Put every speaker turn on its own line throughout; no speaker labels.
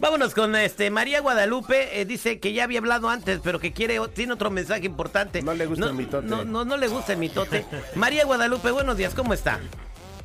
Vámonos con este María Guadalupe. eh, dice que ya había hablado antes, pero que quiere tiene otro mensaje importante.
No le gusta el mitote.
No, no, no le gusta el mitote. María Guadalupe, buenos días, ¿cómo está?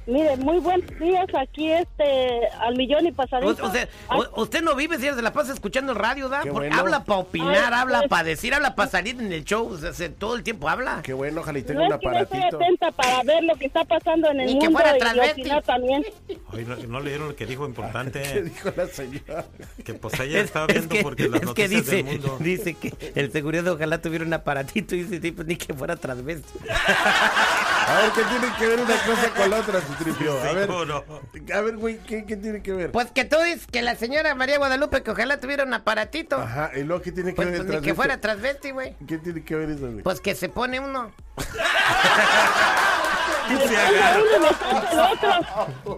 Mire, muy buenos días aquí este al millón y pasadito.
o sea, o- usted no vive si se la pasa escuchando el radio, ¿da?
Qué
Porque
bueno.
habla para opinar,
Ay,
habla
pues.
para decir, habla para salir en el show. O sea, se- todo el tiempo habla.
Qué bueno, ojalá y
no
tenga un
es que yo estoy
aparatito.
atenta para ver lo que está pasando en el
Ni que fuera
y también.
Oye, ¿no, no leyeron lo que dijo
¿Qué
importante?
dijo la señora?
Que pues ella
Es-
estaba
es
viendo
que-
porque las
es que
noticias
dice,
del mundo...
dice que el seguridad ojalá tuviera un aparatito y dice, sí, pues ni que fuera transvesti.
A ver, ¿qué tiene que ver una cosa con la otra, Citripio? A ver,
Seguro.
a ver, güey, ¿qué, qué tiene que ver?
Pues que tú dices que la señora María Guadalupe que ojalá tuviera un aparatito.
Ajá, y luego, ¿qué tiene que
Pues,
ver
pues, que fuera transvesti, güey.
¿Qué tiene que ver eso, güey?
Pues que se pone uno.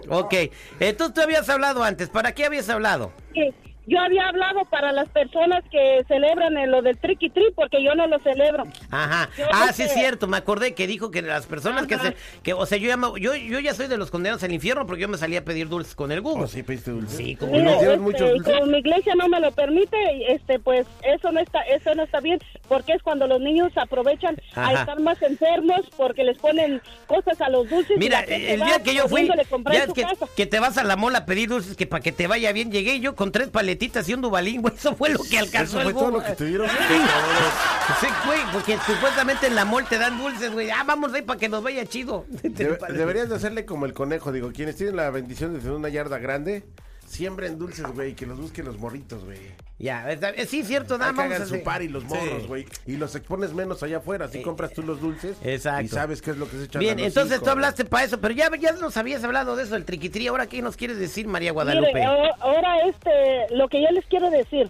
Ok, entonces tú habías hablado antes. ¿Para qué habías hablado?
Que Yo había hablado para las personas que celebran en lo del triqui tri porque yo no lo celebro.
Ajá.
Yo
Ah, sí es cierto. Me acordé que dijo que las personas que se... Que, o sea, yo ya, me- yo, yo ya soy de los condenados al infierno porque yo me salía a pedir dulces con el Google.
¿Oh, sí pediste dulce?
Sí, como no.
este,
muchos dulces.
como mi iglesia no me lo permite, este, pues eso no está, eso no está bien, porque es cuando los niños aprovechan
Ajá.
a estar más enfermos porque les ponen cosas a los dulces.
Mira, el día que yo fui, ya es que, que te vas a la mola a pedir dulces que para que te vaya bien, llegué yo con tres paletitas y un dubalín, güey, eso fue lo que alcanzó
¿Eso
el
fue todo
Google.
lo que te dieron?
Sí, güey, porque supuestamente en la mall te dan dulces, güey. Ah, vamos ahí para que nos vaya chido.
Debe- deberías de hacerle como el conejo, digo, quienes tienen la bendición de tener una yarda grande, siembren dulces, güey, que los busquen los morritos, güey.
Ya, está- eh, sí, cierto, da,
Ahí que
vamos a
hagan su
hacer.
party los morros,
Sí.
güey. Y los expones menos allá afuera. Así
Eh,
compras tú los dulces.
exacto.
Y sabes qué es lo que se echan a
Bien,
los
entonces
hijos,
tú hablaste para eso, pero ya, ya nos habías hablado de eso, el triquitrí. Ahora, ¿qué nos quieres decir, María Guadalupe?
Ahora este, lo que yo les quiero decir,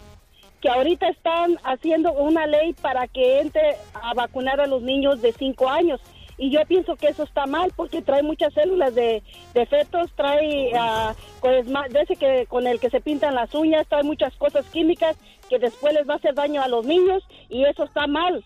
que ahorita están haciendo una ley para que entre a vacunar a los niños de 5 años. Y yo pienso que eso está mal porque trae muchas células de, de fetos, trae de ese que con el que se pintan las uñas, trae muchas cosas químicas que después les va a hacer daño a los niños y eso está mal.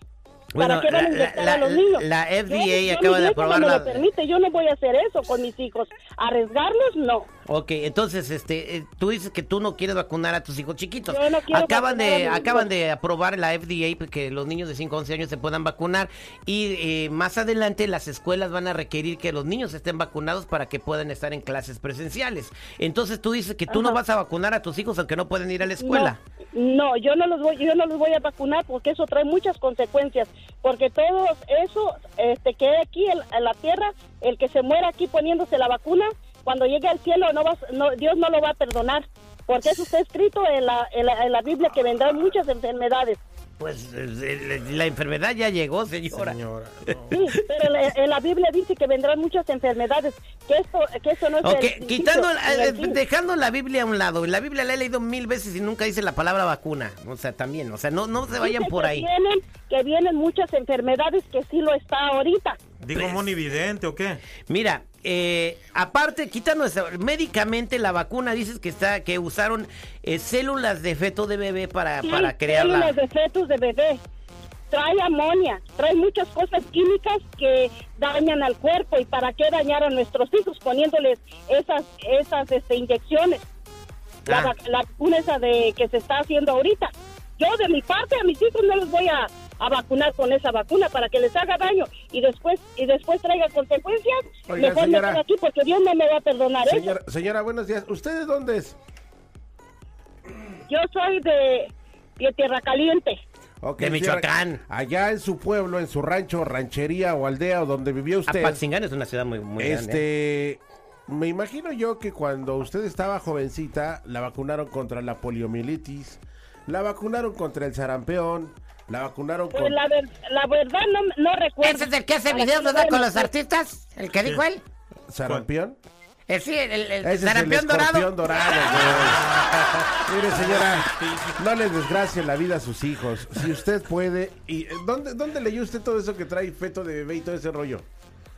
Bueno,
¿Para qué van a inyectar
la-
a los niños?
la FDA
yo,
acaba de aprobar
no me
la-
lo permite, yo no voy a hacer eso con mis hijos. ¿Arriesgarlos? No.
Ok, entonces, este, eh, tú dices que tú no quieres vacunar a tus hijos chiquitos.
Yo no quiero
acaban de, acaban de aprobar la FDA que los niños de 5 a 11 años se puedan vacunar y eh, más adelante las escuelas van a requerir que los niños estén vacunados para que puedan estar en clases presenciales. Entonces tú dices que tú no
Ajá.
vas a vacunar a tus hijos aunque no pueden ir a la escuela.
No, no, yo no los voy, yo no los voy a vacunar porque eso trae muchas consecuencias, porque todo eso, este, que aquí en, la tierra, el que se muera aquí poniéndose la vacuna, cuando llegue al cielo no va, no, Dios no lo va a perdonar, porque eso está escrito en la, en la, en la Biblia que vendrán muchas enfermedades.
Pues eh, eh, la enfermedad ya llegó, señora.
Señora, no.
Sí, pero la- en la Biblia dice que vendrán muchas enfermedades, que esto, que eso no es
Ok,
del
quitando,
del
eh, dejando la Biblia a un lado, la Biblia la he leído mil veces y nunca dice la palabra vacuna, o sea, también, o sea, no, no se vayan
Dice
por
que
ahí.
Vienen, que vienen muchas enfermedades que sí lo está ahorita.
¿Digo monividente o qué?
Mira, eh, aparte, quitando eso, médicamente la vacuna dices que está, que usaron eh, células de feto de bebé para,
Sí,
para crear la...
células de fetos de bebé. Trae amonia, trae muchas cosas químicas que dañan al cuerpo. ¿Y para qué dañar a nuestros hijos poniéndoles esas esas este, inyecciones? La,
Ah.
la vacuna esa de que se está haciendo ahorita. Yo de mi parte a mis hijos no los voy a, a vacunar con esa vacuna para que les haga daño y después y después traiga consecuencias.
Oiga,
Mejor me
señora.
aquí porque Dios no me va a perdonar eso.
Señora, señora, buenos días. ¿Usted de dónde es?
Yo soy de, de Tierra Caliente.
De
señora,
Michoacán.
Allá en su pueblo, en su rancho, ranchería o aldea o donde vivió usted.
Apatzingán es una ciudad muy, muy grande. ¿eh?
Este, me imagino yo que cuando usted estaba jovencita, la vacunaron contra la poliomielitis, la vacunaron contra el sarampión, la vacunaron
Pues
contra...
la, ver- la verdad no, no recuerdo.
¿Ese es el que hace videos, verdad, con los artistas? ¿El que dijo él?
¿Sarampión?
Eh, sí, el, el, el sarampión dorado.
dorado, güey. Mire, señora, no les desgracie la vida a sus hijos. Si usted puede... y ¿dónde, ¿Dónde leyó usted todo eso que trae feto de bebé y todo ese rollo?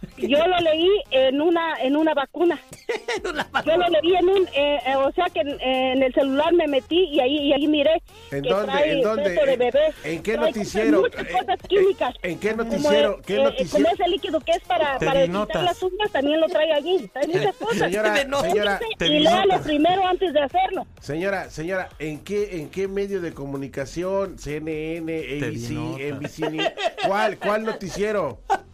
Yo lo leí en una en una vacuna. Yo lo leí en un, eh, eh, o sea que en, en el celular me metí y ahí, y ahí miré
¿En
que
dónde?
trae
¿En dónde?
de bebé.
¿En qué
Trae
noticiero?
Muchas
Eh,
cosas
eh,
químicas.
¿en qué
Como,
noticiero? ¿Qué
eh,
noticiero?
Como ese líquido que es para,
Te
para quitar las uñas, también lo trae allí. Trae muchas cosas.
Señora,
No,
señora,
y léalo primero antes de hacerlo.
señora, señora, ¿en qué, en qué medio de comunicación? CNN, ABC. NBC? ¿cuál, cuál noticiero?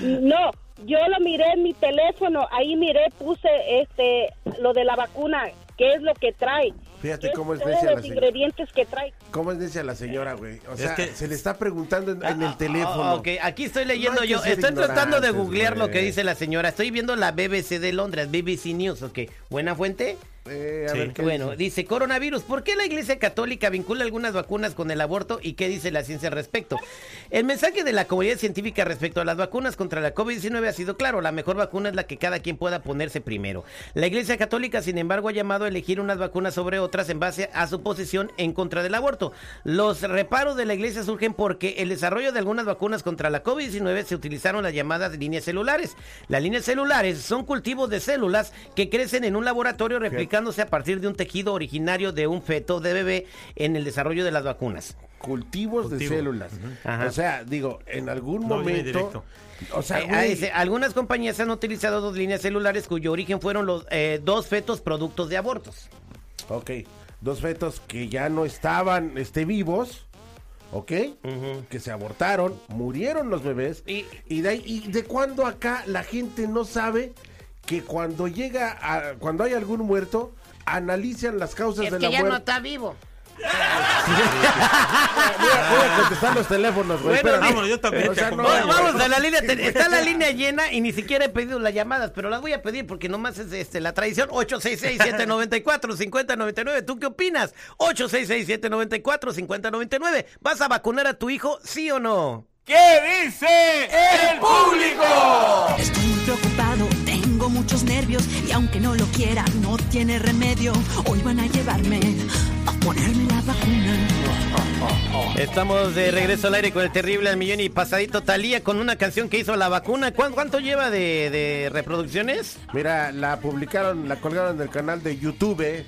No, yo lo miré en mi teléfono, ahí miré, puse este lo de la vacuna, qué es lo que trae.
Fíjate cómo es necia la
los
señora.
ingredientes que trae.
¿Cómo es necia la señora, güey? O sea,
que-
se le está preguntando en, en el teléfono.
Ah, ok, aquí estoy leyendo
No
yo. Estoy tratando de googlear lo que dice la señora. Estoy viendo la BBC de Londres, BBC News, ok. ¿Buena fuente?
Eh, a
Sí.
ver, ¿qué
Bueno,
dice?
dice coronavirus. ¿Por qué la Iglesia Católica vincula algunas vacunas con el aborto y qué dice la ciencia al respecto? El mensaje de la comunidad científica respecto a las vacunas contra la COVID-19 ha sido claro. La mejor vacuna es la que cada quien pueda ponerse primero. La Iglesia Católica, sin embargo, ha llamado a elegir unas vacunas sobre otras en base a su posición en contra del aborto. Los reparos de la Iglesia surgen porque el desarrollo de algunas vacunas contra la COVID-19 se utilizaron las llamadas líneas celulares. Las líneas celulares son cultivos de células que crecen en un laboratorio a partir de un tejido originario de un feto de bebé en el desarrollo de las vacunas.
Cultivos de células. O sea, digo, en algún
No
momento. O sea,
Eh, ah, dice, algunas compañías han utilizado dos líneas celulares cuyo origen fueron los eh, dos fetos productos de abortos.
Ok, dos fetos que ya no estaban este, vivos, ¿ok? Que se abortaron, murieron los bebés.
Y-
Y, de, ahí- y de cuándo acá la gente no sabe que cuando llega, a, cuando hay algún muerto, analizan las causas de la muerte.
está vivo.
Voy a, voy a contestar los teléfonos, güey.
Bueno,
vámonos, yo también
O sea, no.
Vamos, vamos a la línea. te- Está la línea llena y ni siquiera he pedido las llamadas, pero las voy a pedir porque nomás es este, la tradición. 866-794-5099. ¿Tú qué opinas? 866-794-5099. ¿Vas a vacunar a tu hijo, sí o no?
¿Qué dice el público?
Estoy muy preocupado, y aunque no lo quiera, no tiene remedio. Hoy van a llevarme a ponerme la vacuna.
Estamos de regreso al aire con el terrible al millón y pasadito Talía con una canción que hizo la vacuna. ¿Cuán- ¿Cuánto lleva de, de reproducciones?
Mira, la publicaron, la colgaron del canal de YouTube.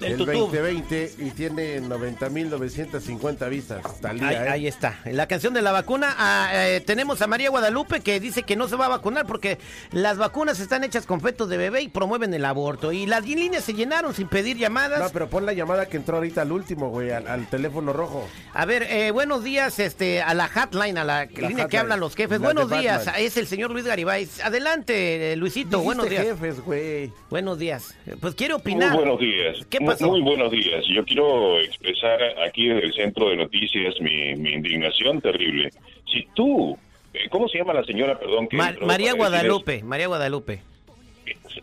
Del
el
YouTube.
2020 y tiene 90.950 vistas. Talía,
Ahí,
¿eh?
ahí está. La canción de la vacuna. ah, eh, tenemos a María Guadalupe que dice que no se va a vacunar porque las vacunas están hechas con fetos de bebé y promueven el aborto. Y las líneas se llenaron sin pedir llamadas.
No, pero pon la llamada que entró ahorita al último, güey, al, al teléfono rojo.
A ver, eh, buenos días este, a la hotline, a la, línea que hablan los jefes. Buenos días,
Batman.
es el señor Luis Garibay. Adelante, eh, Luisito, buenos días.
jefes, güey.
Buenos días. Pues quiero opinar.
Muy buenos días.
¿Qué pasó?
Muy buenos días. Yo quiero expresar aquí desde el centro de noticias mi, mi indignación terrible. Si tú, eh, ¿cómo se llama la señora, perdón? que
Ma-
entró
María Guadalupe, María Guadalupe.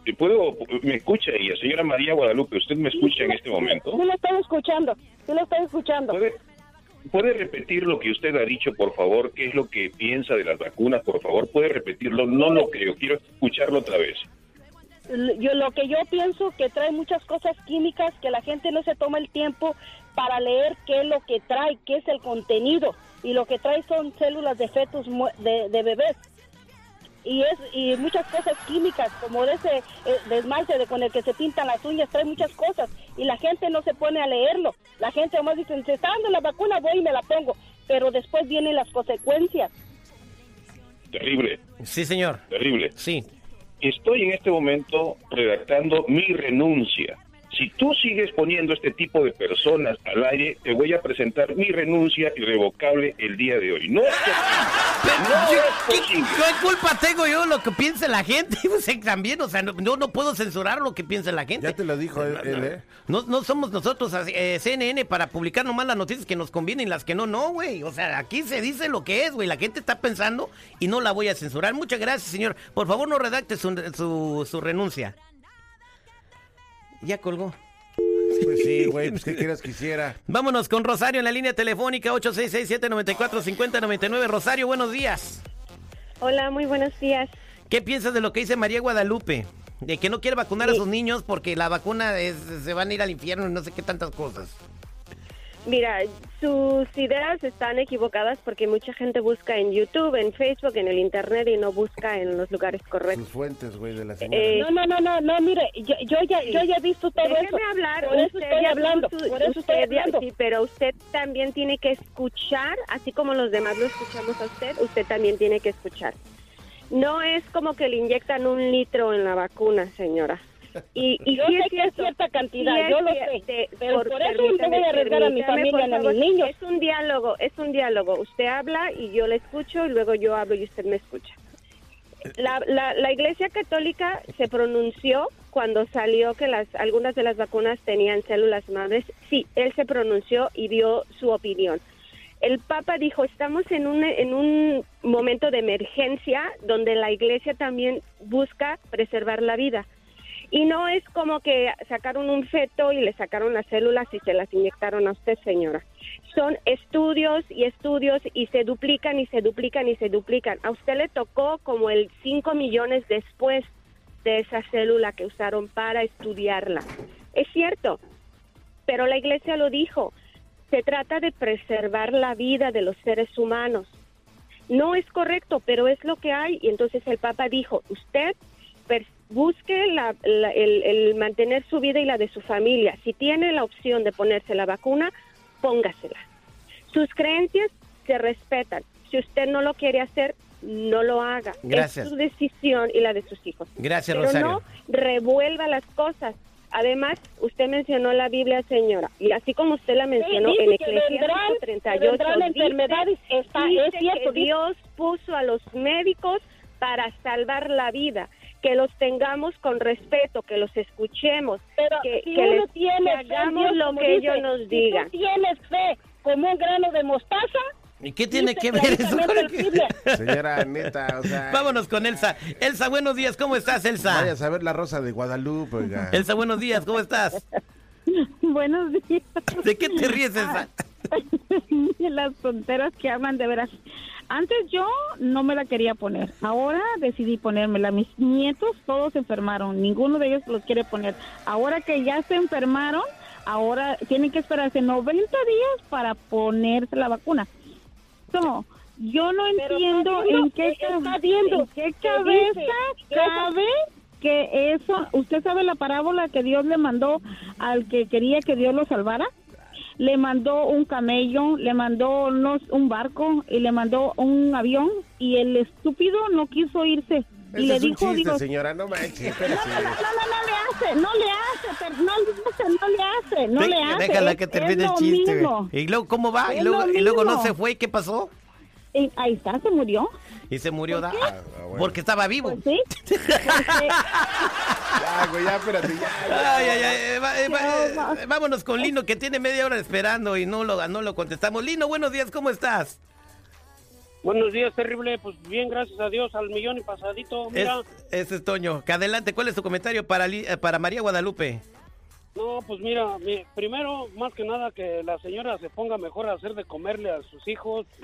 Eh, ¿Puedo, me escucha ella, señora María Guadalupe, usted me escucha en este momento?
Sí lo estoy escuchando, sí lo estoy escuchando.
¿Puede, ¿Puede repetir lo que usted ha dicho, por favor? ¿Qué es lo que piensa de las vacunas, por favor? ¿Puede repetirlo? No lo creo, quiero escucharlo otra vez.
Yo lo que yo pienso que trae muchas cosas químicas que la gente no se toma el tiempo para leer qué es lo que trae, qué es el contenido y lo que trae son células de fetos de, de bebés y es y muchas cosas químicas como de ese eh, de esmalte de con el que se pintan las uñas trae muchas cosas y la gente no se pone a leerlo la gente nomás dice se está dando la vacuna voy y me la pongo pero después vienen las consecuencias
Terrible,
Sí, señor.
terrible.
Sí.
Estoy en este momento redactando mi renuncia. Si tú sigues poniendo este tipo de personas al aire, te voy a presentar mi renuncia irrevocable el día de hoy. No
¿Qué, culpa tengo yo lo que piense la gente? Pues, eh, también, o sea, no, yo no puedo censurar lo que piense la gente.
Ya te lo dijo él, él, ¿eh?
No, no somos nosotros eh, CNN para publicar nomás las noticias que nos convienen y las que no, no, güey. O sea, aquí se dice lo que es, güey. La gente está pensando y no la voy a censurar. Muchas gracias, señor. Por favor, no redacte su, su, su renuncia. Ya colgó.
Pues sí, güey, pues qué quieras que hiciera.
Vámonos con Rosario en la línea telefónica 866-794-5099. Rosario, buenos días.
Hola, muy buenos días.
¿Qué piensas de lo que dice María Guadalupe? De que no quiere vacunar a sus niños porque la vacuna es, se van a ir al infierno y no sé qué tantas cosas.
Mira, sus ideas están equivocadas porque mucha gente busca en YouTube, en Facebook, en el Internet y no busca en los lugares correctos.
Sus fuentes, güey, de la señora.
Eh,
No, no, no, no, no, mire, yo, yo ya, yo ya he visto todo
Déjeme
eso.
hablar.
Por eso
usted
estoy hablando,
su-
por eso estoy
usted ya-
hablando.
Sí, pero usted también tiene que escuchar, así como los demás lo escuchamos a usted, usted también tiene que escuchar. No es como que le inyectan un litro en la vacuna, señora. Y, y
Yo
sí
sé que es cierta cantidad,
sí es
yo lo sé,
de-
pero por eso no voy a arriesgar a mi familia ni a mis niños.
Es un diálogo, es un diálogo. Usted habla y yo le escucho y luego yo hablo y usted me escucha. La, la, la Iglesia Católica se pronunció cuando salió que las algunas de las vacunas tenían células madres. Sí, él se pronunció y dio su opinión. El Papa dijo, estamos en un, en un momento de emergencia donde la Iglesia también busca preservar la vida. Y no es como que sacaron un feto y le sacaron las células y se las inyectaron a usted, señora. Son estudios y estudios y se duplican y se duplican y se duplican. A usted le tocó como el 5 millones después de esa célula que usaron para estudiarla. Es cierto, pero la iglesia lo dijo. Se trata de preservar la vida de los seres humanos. No es correcto, pero es lo que hay. Y entonces el Papa dijo, usted busque la- la- el, el mantener su vida y la de su familia. Si tiene la opción de ponerse la vacuna, póngasela. Sus creencias se respetan. Si usted no lo quiere hacer, no lo haga.
Gracias.
Es su decisión y la de sus hijos.
Gracias,
Pero
Rosario.
no revuelva las cosas. Además, usted mencionó la Biblia, señora, y así como usted la mencionó en
vendrán-
38,
que vendrán
dice-
enfermedades, está-
dice
es cierto,
que
dice-
Dios puso a los médicos para salvar la vida, que los tengamos con respeto, que los escuchemos,
Pero
que,
si
que
uno
les-
tiene
que
fe
hagamos
Dios,
lo que
dice,
ellos nos
si
digan.
tú tienes fe como un grano de mostaza,
¿Y qué tiene que ver eso
Biblia.
Señora, neta, o sea...
Vámonos con Elsa. Elsa, buenos días, ¿cómo estás, Elsa?
Vaya a saber la rosa de Guadalupe, oiga.
Elsa, buenos días, ¿cómo estás?
Buenos días.
¿De qué te ríes, Elsa?
Las tonteras que hablan de veras. Antes yo no me la quería poner. Ahora decidí ponérmela. Mis nietos todos se enfermaron. Ninguno de ellos los quiere poner. Ahora que ya se enfermaron, ahora tienen que esperarse 90 días para ponerse la vacuna. No, yo no
Pero
entiendo en qué,
está viendo
en qué cabeza cabe que eso, usted sabe la parábola que Dios le mandó al que quería que Dios lo salvara, le mandó un camello, le mandó un barco y le mandó un avión y el estúpido no quiso irse y le
es un
dijo,
chiste,
digo,
señora, no manches,
no, no, no, no, le hace, no le hace, no le hace, no le hace, no le hace.
Déjala que termine el chiste.
mismo.
Y luego, ¿cómo va? Y luego, y luego no se fue, ¿y qué pasó?
Y ahí está, se murió.
Y se murió, da-
Ah, bueno.
porque estaba vivo.
Pues sí. Porque-
Ya, güey, ya, espérate, ya.
Ay, ay, ay, va- eh, va- eh,
va.
vámonos con Lino, que tiene media hora esperando y no lo, no lo contestamos. Lino, buenos días, ¿cómo estás?
Buenos días, terrible. Pues bien, gracias a Dios, al millón y pasadito. Mira,
Es- ese es Toño. Que adelante, ¿cuál es tu comentario para, Li- eh, para María Guadalupe?
No, pues mira, mi- primero, más que nada, que la señora se ponga mejor a hacer de comerle a sus hijos.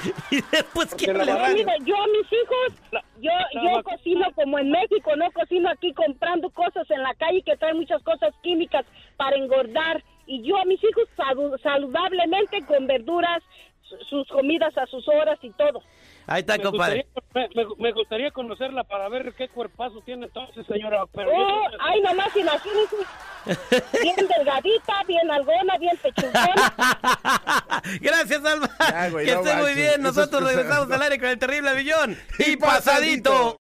Y después-
Y después, ¿quién
la
le
verdad,
Mira, yo a mis hijos,
La-
yo,
la
yo cocino como en México, no cocino aquí comprando cosas en la calle que traen muchas cosas químicas para engordar. Y yo a mis hijos salu- saludablemente con verduras, su- sus comidas a sus horas y todo.
Ahí está,
me,
compadre.
gustaría, me, me- me gustaría conocerla para ver qué cuerpazo tiene entonces, señora. Pero
Oh, ay, nomás imagínense. Bien delgadita, bien algona, bien pechugona.
Gracias, Alma.
Ya, güey,
que
no
esté muy bien.
Es
Nosotros regresamos al aire con el terrible.
Y
Y pasadito.